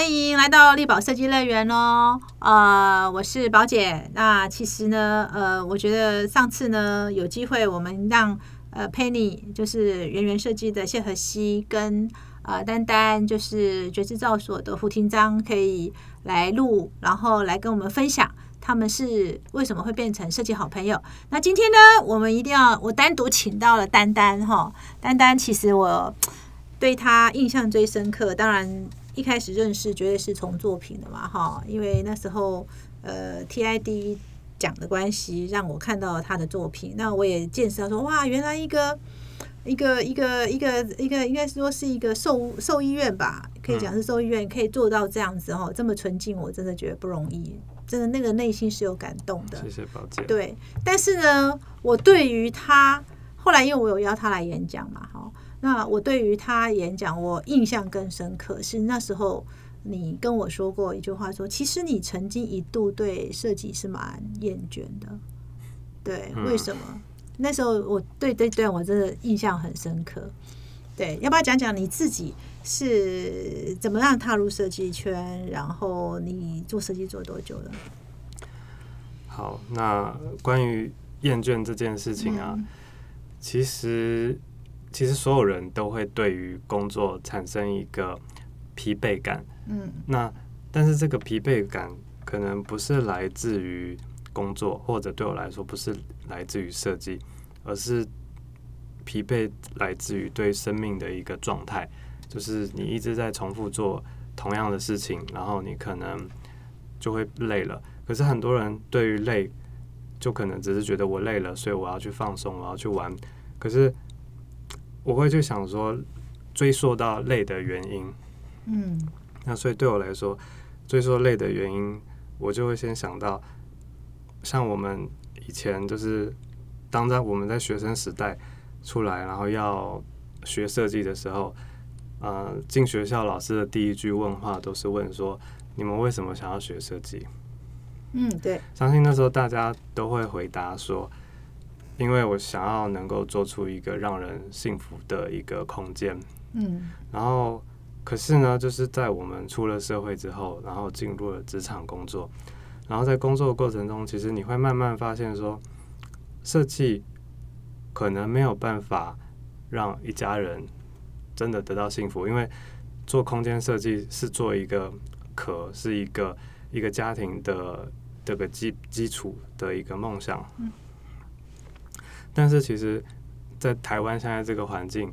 欢迎来到力宝设计乐园哦。呃，我是宝姐。那其实呢，呃，我觉得上次呢有机会，我们让呃 Penny 就是圆圆设计的谢和熙跟呃丹丹就是觉制造所的胡廷章可以来录，然后来跟我们分享他们是为什么会变成设计好朋友。那今天呢，我们一定要我单独请到了丹丹哈。丹丹其实我对他印象最深刻，当然。一开始认识绝对是从作品的嘛，哈，因为那时候呃 TID 讲的关系，让我看到了他的作品，那我也见识到说，哇，原来一个一个一个一个一个应该说是一个兽兽医院吧，可以讲是兽医院可以做到这样子哦，这么纯净，我真的觉得不容易，真的那个内心是有感动的。谢谢宝姐。对，但是呢，我对于他后来因为我有邀他来演讲嘛，哈。那我对于他演讲，我印象更深刻是那时候你跟我说过一句话，说其实你曾经一度对设计是蛮厌倦的，对，为什么？那时候我对这段我真的印象很深刻。对，要不要讲讲你自己是怎么样踏入设计圈？然后你做设计做多久了？好，那关于厌倦这件事情啊，其实。其实所有人都会对于工作产生一个疲惫感，嗯，那但是这个疲惫感可能不是来自于工作，或者对我来说不是来自于设计，而是疲惫来自于对生命的一个状态，就是你一直在重复做同样的事情，然后你可能就会累了。可是很多人对于累，就可能只是觉得我累了，所以我要去放松，我要去玩，可是。我会去想说，追溯到累的原因，嗯，那所以对我来说，追溯累的原因，我就会先想到，像我们以前就是当在我们在学生时代出来，然后要学设计的时候，呃，进学校老师的第一句问话都是问说，你们为什么想要学设计？嗯，对，相信那时候大家都会回答说。因为我想要能够做出一个让人幸福的一个空间，嗯，然后可是呢，就是在我们出了社会之后，然后进入了职场工作，然后在工作的过程中，其实你会慢慢发现说，设计可能没有办法让一家人真的得到幸福，因为做空间设计是做一个壳，是一个一个家庭的这个基基础的一个梦想，嗯。但是其实，在台湾现在这个环境，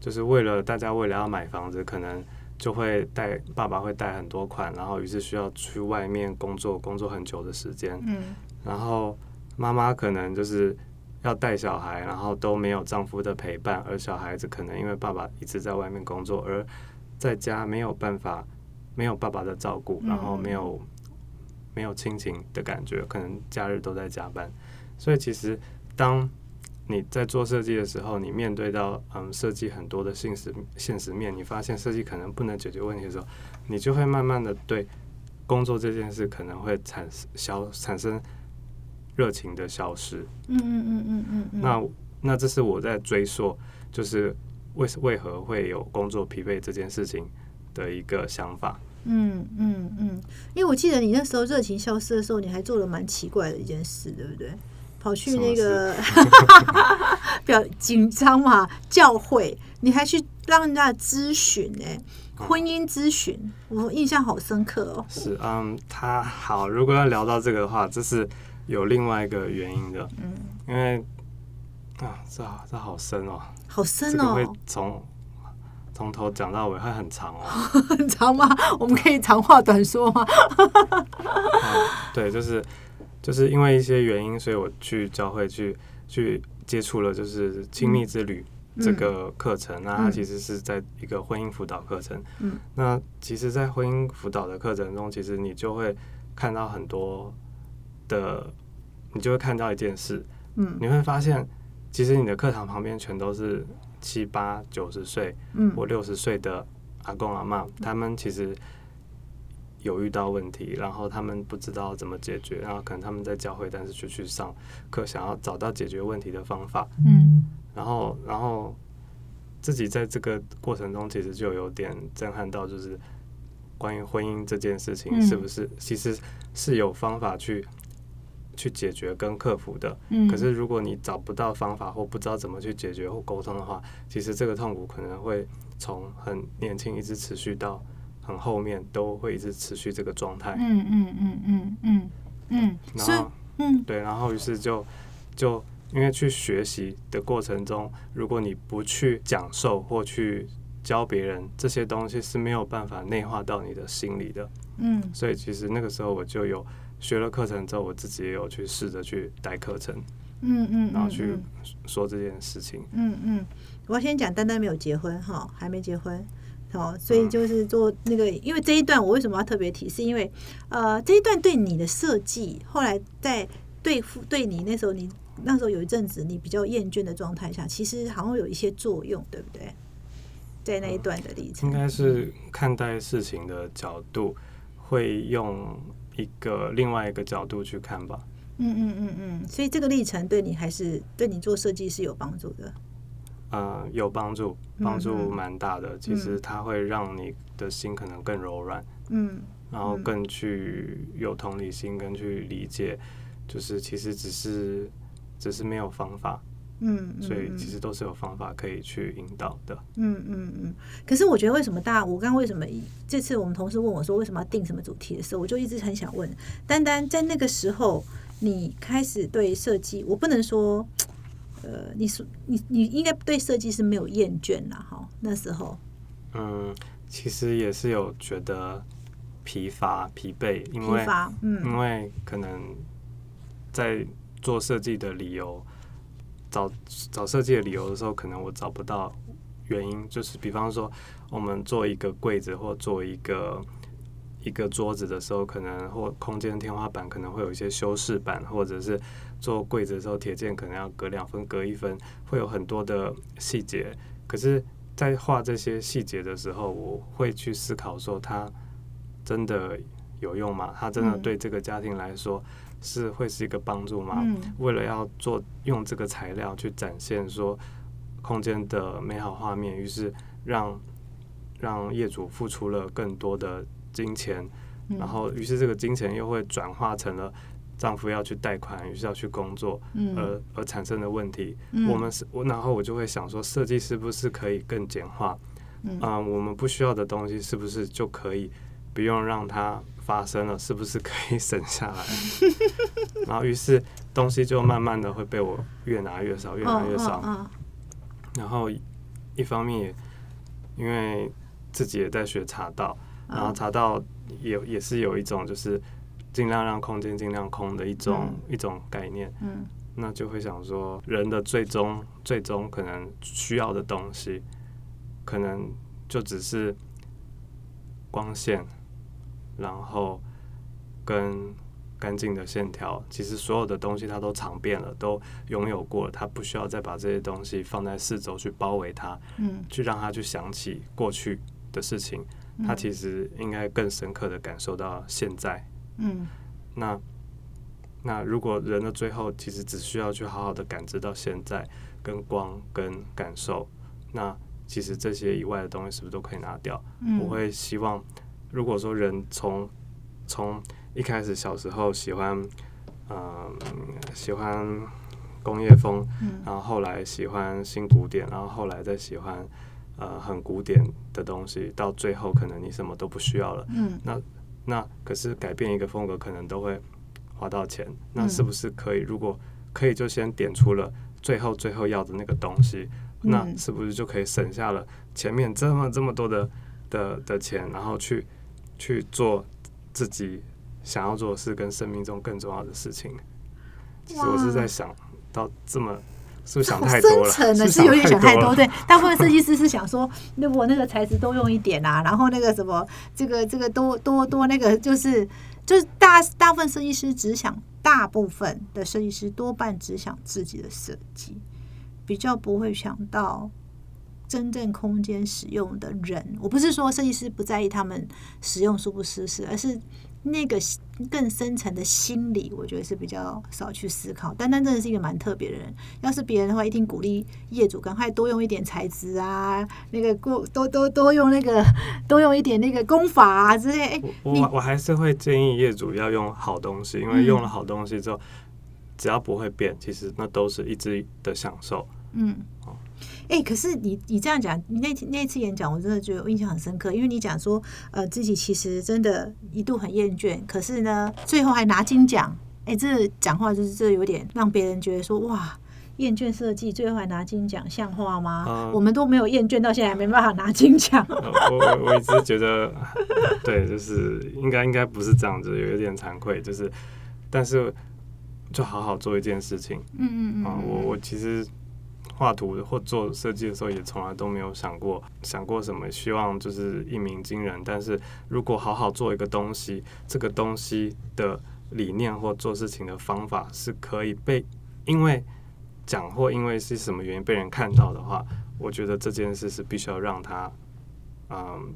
就是为了大家为了要买房子，可能就会贷爸爸会贷很多款，然后于是需要去外面工作，工作很久的时间。嗯。然后妈妈可能就是要带小孩，然后都没有丈夫的陪伴，而小孩子可能因为爸爸一直在外面工作，而在家没有办法没有爸爸的照顾，然后没有没有亲情的感觉，可能假日都在加班，所以其实。当你在做设计的时候，你面对到嗯设计很多的现实现实面，你发现设计可能不能解决问题的时候，你就会慢慢的对工作这件事可能会产生消产生热情的消失。嗯嗯嗯嗯嗯。那那这是我在追溯，就是为为何会有工作疲惫这件事情的一个想法。嗯嗯嗯，因为我记得你那时候热情消失的时候，你还做了蛮奇怪的一件事，对不对？跑去那个比较 紧张嘛，教会你还去让人家咨询呢，婚姻咨询，我印象好深刻哦。是，嗯，他好，如果要聊到这个的话，这是有另外一个原因的，嗯，因为啊，这这好深哦，好深哦，会从从头讲到尾会很长哦，很长吗？我们可以长话短说吗？对，就是。就是因为一些原因，所以我去教会去去接触了，就是亲密之旅这个课程。那它其实是在一个婚姻辅导课程。嗯，那其实，在婚姻辅导的课程中，其实你就会看到很多的，你就会看到一件事。嗯，你会发现，其实你的课堂旁边全都是七八九十岁，嗯，或六十岁的阿公阿妈，他们其实。有遇到问题，然后他们不知道怎么解决，然后可能他们在教会，但是就去上课，想要找到解决问题的方法。嗯，然后，然后自己在这个过程中，其实就有点震撼到，就是关于婚姻这件事情，是不是其实是有方法去去解决跟克服的？嗯，可是如果你找不到方法或不知道怎么去解决或沟通的话，其实这个痛苦可能会从很年轻一直持续到很后面，都会一直持续这个状态。嗯嗯嗯嗯嗯嗯，然后嗯对，然后于是就就。因为去学习的过程中，如果你不去讲授或去教别人，这些东西是没有办法内化到你的心里的。嗯，所以其实那个时候我就有学了课程之后，我自己也有去试着去带课程。嗯嗯，然后去说这件事情。嗯嗯，我先讲，丹丹没有结婚哈，还没结婚。好，所以就是做那个，因为这一段我为什么要特别提，是因为呃，这一段对你的设计，后来在对付对你那时候你。那时候有一阵子，你比较厌倦的状态下，其实好像有一些作用，对不对？在那一段的历程，应该是看待事情的角度，会用一个另外一个角度去看吧。嗯嗯嗯嗯，所以这个历程对你还是对你做设计是有帮助的。呃，有帮助，帮助蛮大的。其实它会让你的心可能更柔软，嗯，然后更去有同理心，跟去理解，就是其实只是。只是没有方法，嗯，所以其实都是有方法可以去引导的，嗯嗯嗯。可是我觉得为什么大家，我刚刚为什么这次我们同事问我说为什么要定什么主题的时候，我就一直很想问，丹丹在那个时候你开始对设计，我不能说，呃，你是你你应该对设计是没有厌倦了哈？那时候，嗯，其实也是有觉得疲乏、疲惫，因为嗯，因为可能在。做设计的理由，找找设计的理由的时候，可能我找不到原因。就是比方说，我们做一个柜子或做一个一个桌子的时候，可能或空间天花板可能会有一些修饰板，或者是做柜子的时候，铁件可能要隔两分、隔一分，会有很多的细节。可是，在画这些细节的时候，我会去思考说，它真的有用吗？它真的对这个家庭来说？是会是一个帮助吗？为了要做用这个材料去展现说空间的美好画面，于是让让业主付出了更多的金钱，然后于是这个金钱又会转化成了丈夫要去贷款，于是要去工作，而而产生的问题。我们是我，然后我就会想说，设计是不是可以更简化？啊，我们不需要的东西是不是就可以不用让它？发生了，是不是可以省下来？然后，于是东西就慢慢的会被我越拿越少，越拿越少。然后，一方面因为自己也在学茶道，然后茶道也也是有一种就是尽量让空间尽量空的一种一种概念。嗯，那就会想说，人的最终最终可能需要的东西，可能就只是光线。然后跟干净的线条，其实所有的东西它都尝遍了，都拥有过了，它不需要再把这些东西放在四周去包围它，嗯，去让它去想起过去的事情，他其实应该更深刻的感受到现在，嗯，那那如果人的最后其实只需要去好好的感知到现在跟光跟感受，那其实这些以外的东西是不是都可以拿掉？我会希望。如果说人从从一开始小时候喜欢，嗯，喜欢工业风，然后后来喜欢新古典，然后后来再喜欢呃很古典的东西，到最后可能你什么都不需要了。嗯，那那可是改变一个风格可能都会花到钱，那是不是可以？如果可以，就先点出了最后最后要的那个东西，那是不是就可以省下了前面这么这么多的的的钱，然后去。去做自己想要做的事，跟生命中更重要的事情。其实我是在想到这么是不是想太多了？是有点想太多。对，大部分设计师是想说，那我那个材质多用一点啊，然后那个什么，这个这个多多多那个，就是就是大大部分设计师只想，大部分的设计师多半只想自己的设计，比较不会想到。真正空间使用的人，我不是说设计师不在意他们使用舒不舒适，而是那个更深层的心理，我觉得是比较少去思考。丹丹真的是一个蛮特别的人，要是别人的话，一定鼓励业主赶快多用一点材质啊，那个过多多多用那个多用一点那个功法啊之类。我我我还是会建议业主要用好东西，因为用了好东西之后，只要不会变，其实那都是一直的享受。嗯。哎，可是你你这样讲，你那那次演讲，我真的觉得我印象很深刻，因为你讲说，呃，自己其实真的一度很厌倦，可是呢，最后还拿金奖。哎，这讲话就是这有点让别人觉得说，哇，厌倦设计，最后还拿金奖，像话吗？我们都没有厌倦，到现在还没办法拿金奖。我我一直觉得，对，就是应该应该不是这样子，有一点惭愧，就是，但是就好好做一件事情。嗯嗯嗯。啊，我我其实。画图或做设计的时候，也从来都没有想过想过什么，希望就是一鸣惊人。但是如果好好做一个东西，这个东西的理念或做事情的方法是可以被因为讲或因为是什么原因被人看到的话，我觉得这件事是必须要让他嗯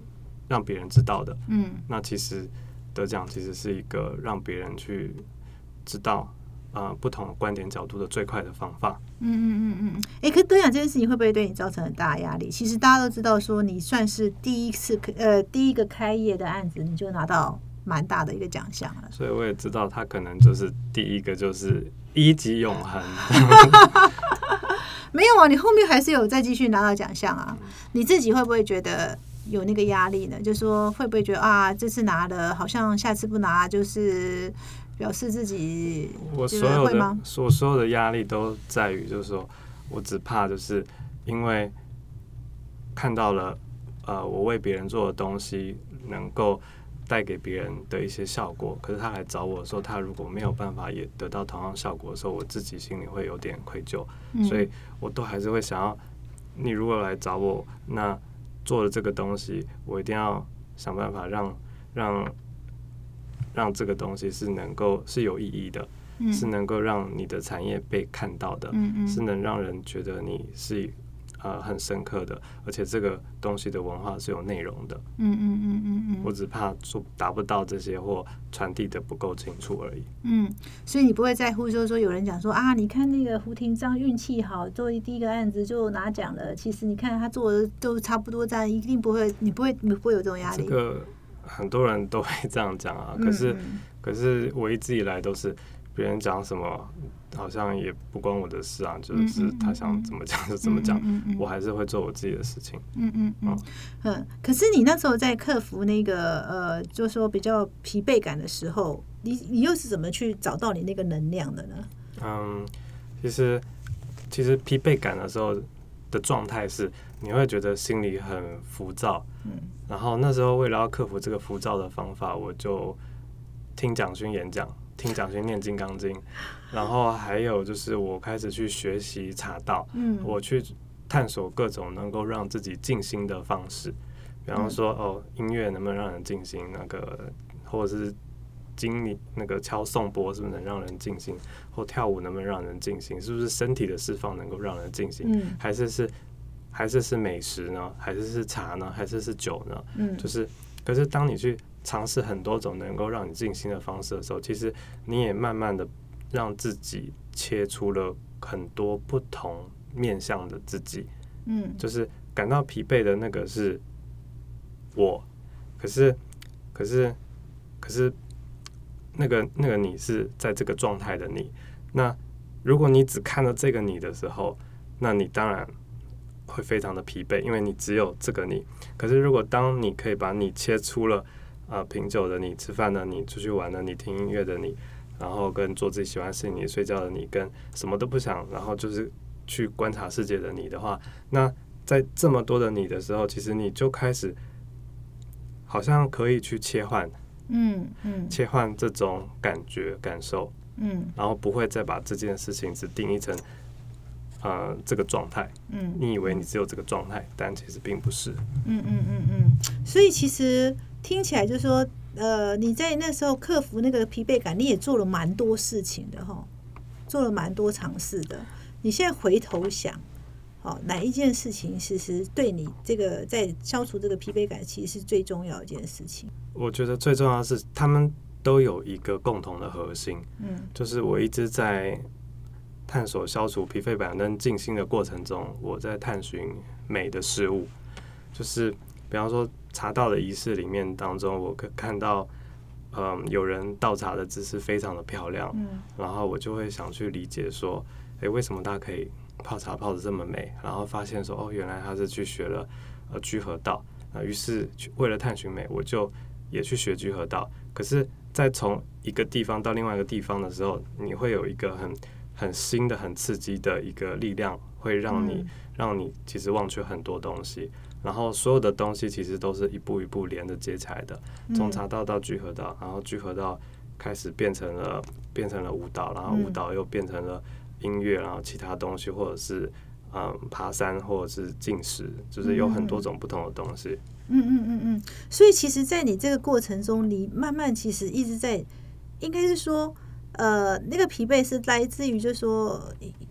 让别人知道的。嗯，那其实得奖其实是一个让别人去知道。呃，不同观点角度的最快的方法。嗯嗯嗯嗯。哎，可得奖这件事情会不会对你造成很大压力？其实大家都知道，说你算是第一次呃第一个开业的案子，你就拿到蛮大的一个奖项了。所以我也知道，他可能就是第一个就是一级永恒。没有啊，你后面还是有再继续拿到奖项啊。你自己会不会觉得有那个压力呢？就说会不会觉得啊，这次拿了，好像下次不拿就是。表示自己，我所有的所所有的压力都在于，就是说我只怕就是因为看到了呃，我为别人做的东西能够带给别人的一些效果，可是他来找我的时候他如果没有办法也得到同样效果的时候，我自己心里会有点愧疚，所以我都还是会想要你如果来找我，那做的这个东西，我一定要想办法让让。让这个东西是能够是有意义的，是能够让你的产业被看到的，是能让人觉得你是呃很深刻的，而且这个东西的文化是有内容的。嗯嗯嗯嗯嗯，我只怕做达不到这些或传递的不够清楚而已。嗯，所以你不会在乎就是说有人讲说啊，你看那个胡廷章运气好，做第一个案子就拿奖了。其实你看他做的都差不多，这样一定不会，你不会你不会有这种压力。很多人都会这样讲啊，可是，可是我一直以来都是别人讲什么，好像也不关我的事啊，就是他想怎么讲就怎么讲，我还是会做我自己的事情。嗯嗯嗯嗯。可是你那时候在克服那个呃，就说比较疲惫感的时候，你你又是怎么去找到你那个能量的呢？嗯，其实其实疲惫感的时候的状态是。你会觉得心里很浮躁，嗯，然后那时候为了要克服这个浮躁的方法，我就听蒋勋演讲，听蒋勋念《金刚经》，然后还有就是我开始去学习茶道，嗯，我去探索各种能够让自己静心的方式，比方说哦，音乐能不能让人静心？那个或者是经理那个敲颂钵是不是能让人静心？或跳舞能不能让人静心？是不是身体的释放能够让人静心？嗯，还是是。还是是美食呢？还是是茶呢？还是是酒呢？嗯，就是，可是当你去尝试很多种能够让你静心的方式的时候，其实你也慢慢的让自己切出了很多不同面向的自己。嗯，就是感到疲惫的那个是我，可是，可是，可是，那个那个你是在这个状态的你。那如果你只看到这个你的时候，那你当然。会非常的疲惫，因为你只有这个你。可是，如果当你可以把你切出了，呃，品酒的你、吃饭的你、出去玩的你、听音乐的你，然后跟做自己喜欢事情、你睡觉的你，跟什么都不想，然后就是去观察世界的你的话，那在这么多的你的时候，其实你就开始好像可以去切换，嗯嗯，切换这种感觉感受，嗯，然后不会再把这件事情只定义成。呃，这个状态，嗯，你以为你只有这个状态，但其实并不是。嗯嗯嗯嗯，所以其实听起来就是说，呃，你在那时候克服那个疲惫感，你也做了蛮多事情的哈，做了蛮多尝试的。你现在回头想，好，哪一件事情其实对你这个在消除这个疲惫感，其实是最重要一件事情？我觉得最重要的是他们都有一个共同的核心，嗯，就是我一直在探索消除疲惫感跟静心的过程中，我在探寻美的事物，就是比方说茶道的仪式里面当中，我可看到，嗯，有人倒茶的姿势非常的漂亮，嗯，然后我就会想去理解说，诶，为什么大家可以泡茶泡的这么美？然后发现说，哦，原来他是去学了呃居合道，啊，于是为了探寻美，我就也去学居合道，可是。在从一个地方到另外一个地方的时候，你会有一个很很新的、很刺激的一个力量，会让你让你其实忘却很多东西。然后所有的东西其实都是一步一步连着接起来的，从茶道到聚合道，然后聚合道开始变成了变成了舞蹈，然后舞蹈又变成了音乐，然后其他东西或者是嗯爬山或者是进食，就是有很多种不同的东西。嗯嗯嗯嗯，所以其实，在你这个过程中，你慢慢其实一直在，应该是说，呃，那个疲惫是来自于，就是说，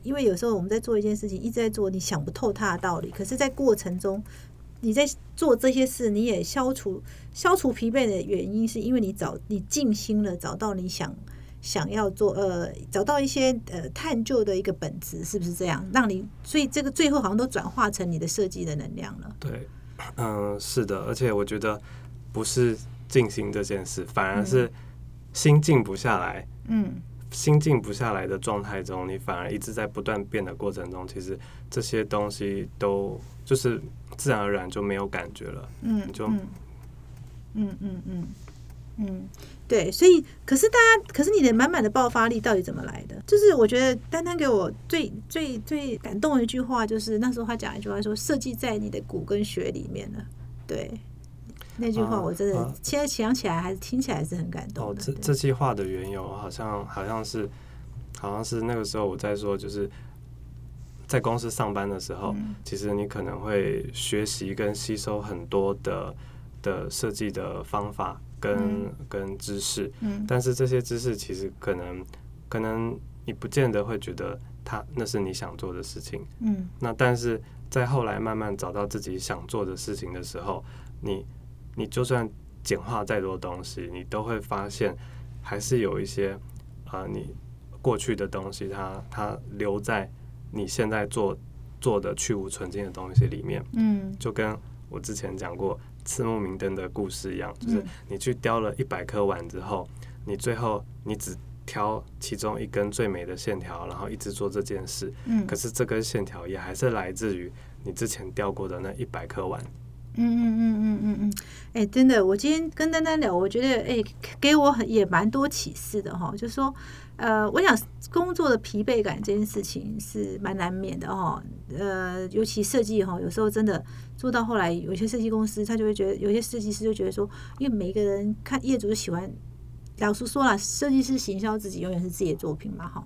因为有时候我们在做一件事情，一直在做，你想不透它的道理，可是，在过程中，你在做这些事，你也消除消除疲惫的原因，是因为你找你静心了，找到你想想要做，呃，找到一些呃探究的一个本质，是不是这样？让你所以这个最后好像都转化成你的设计的能量了，对。嗯，是的，而且我觉得不是静心这件事，反而是心静不下来。嗯，心静不下来的状态中，你反而一直在不断变的过程中，其实这些东西都就是自然而然就没有感觉了。嗯，就嗯嗯嗯嗯，对，所以可是大家，可是你的满满的爆发力到底怎么来的？就是我觉得丹丹给我最最最感动的一句话，就是那时候他讲一句话说：“设计在你的骨跟血里面了。”对，那句话我真的现在想起来还是听起来是很感动。哦，这这句话的缘由好像好像是好像是那个时候我在说，就是在公司上班的时候，其实你可能会学习跟吸收很多的的设计的方法。跟跟知识，但是这些知识其实可能可能你不见得会觉得它那是你想做的事情，嗯，那但是在后来慢慢找到自己想做的事情的时候，你你就算简化再多东西，你都会发现还是有一些啊，你过去的东西，它它留在你现在做做的去无存精的东西里面，嗯，就跟我之前讲过。刺目明灯的故事一样，就是你去雕了一百颗碗之后，你最后你只挑其中一根最美的线条，然后一直做这件事。嗯，可是这根线条也还是来自于你之前雕过的那一百颗碗。嗯嗯嗯嗯嗯嗯，哎，真的，我今天跟丹丹聊，我觉得哎，给我很也蛮多启示的哈。就说，呃，我想工作的疲惫感这件事情是蛮难免的哈。呃，尤其设计哈，有时候真的做到后来，有些设计公司他就会觉得，有些设计师就觉得说，因为每个人看业主喜欢，老实说了，设计师行销自己永远是自己的作品嘛哈。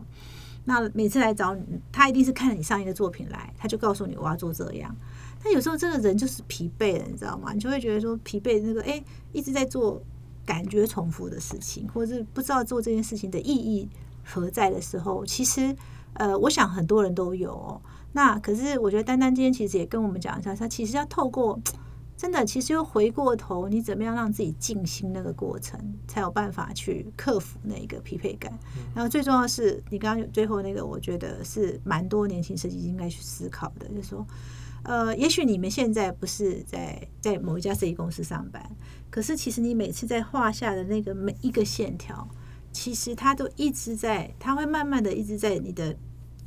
那每次来找你，他一定是看了你上一个作品来，他就告诉你我要做这样。但有时候这个人就是疲惫了，你知道吗？你就会觉得说疲惫，那个哎，一直在做感觉重复的事情，或者是不知道做这件事情的意义何在的时候，其实呃，我想很多人都有。那可是我觉得丹丹今天其实也跟我们讲一下，他其实要透过真的，其实又回过头，你怎么样让自己静心那个过程，才有办法去克服那个疲惫感。然后最重要是你刚刚最后那个，我觉得是蛮多年轻设计师应该去思考的，就是说。呃，也许你们现在不是在在某一家设计公司上班，可是其实你每次在画下的那个每一个线条，其实它都一直在，它会慢慢的一直在你的，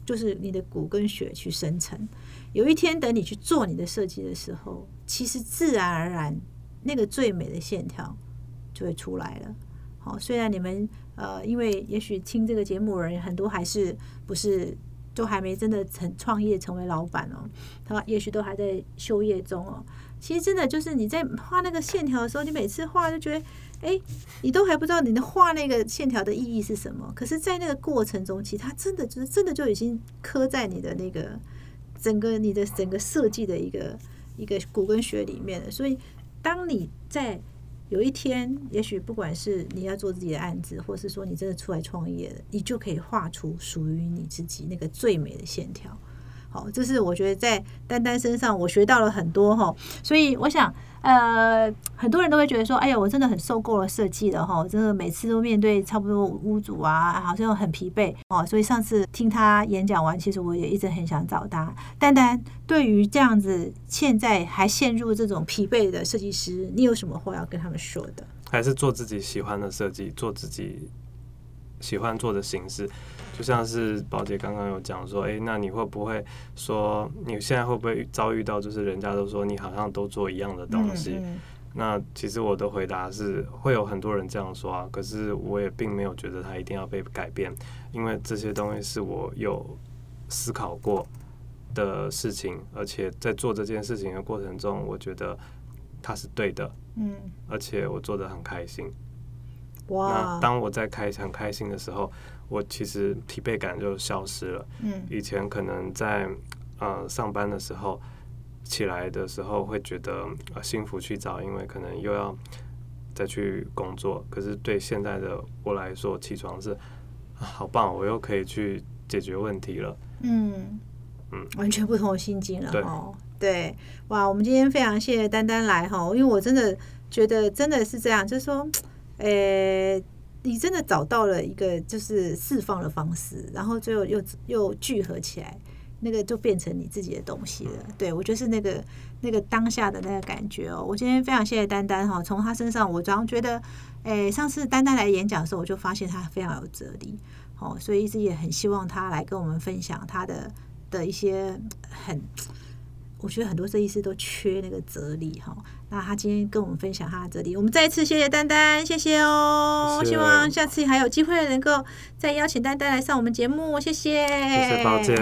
就是你的骨跟血去生成。有一天等你去做你的设计的时候，其实自然而然那个最美的线条就会出来了。好，虽然你们呃，因为也许听这个节目的人很多还是不是。都还没真的成创业成为老板哦，他也许都还在休业中哦。其实真的就是你在画那个线条的时候，你每次画就觉得，哎，你都还不知道你的画那个线条的意义是什么。可是，在那个过程中，其实它真的就是真的就已经刻在你的那个整个你的整个设计的一个一个骨跟血里面了。所以，当你在有一天，也许不管是你要做自己的案子，或是说你真的出来创业了，你就可以画出属于你自己那个最美的线条。好，这是我觉得在丹丹身上我学到了很多哈，所以我想。呃，很多人都会觉得说，哎呀，我真的很受够了设计了哈，真的每次都面对差不多屋主啊，好像很疲惫哦。所以上次听他演讲完，其实我也一直很想找他。丹丹，对于这样子现在还陷入这种疲惫的设计师，你有什么话要跟他们说的？还是做自己喜欢的设计，做自己喜欢做的形式。就像是宝姐刚刚有讲说，哎，那你会不会说你现在会不会遭遇到，就是人家都说你好像都做一样的东西？那其实我的回答是，会有很多人这样说啊，可是我也并没有觉得它一定要被改变，因为这些东西是我有思考过的事情，而且在做这件事情的过程中，我觉得它是对的，嗯，而且我做的很开心。哇！那当我在开很开心的时候。我其实疲惫感就消失了。嗯，以前可能在呃上班的时候起来的时候会觉得幸福去找，因为可能又要再去工作。可是对现在的我来说，起床是啊好棒，我又可以去解决问题了。嗯嗯，完全不同的心境了。哦，对，哇，我们今天非常谢谢丹丹来哈，因为我真的觉得真的是这样，就是说，呃。你真的找到了一个就是释放的方式，然后最后又又聚合起来，那个就变成你自己的东西了。对我就是那个那个当下的那个感觉哦。我今天非常谢谢丹丹哈，从他身上我主要觉得，诶，上次丹丹来演讲的时候，我就发现他非常有哲理，哦，所以一直也很希望他来跟我们分享他的的一些很。我觉得很多设计师都缺那个哲理哈，那他今天跟我们分享他的哲理，我们再一次谢谢丹丹，谢谢哦，希望下次还有机会能够再邀请丹丹来上我们节目，谢谢，谢谢宝姐。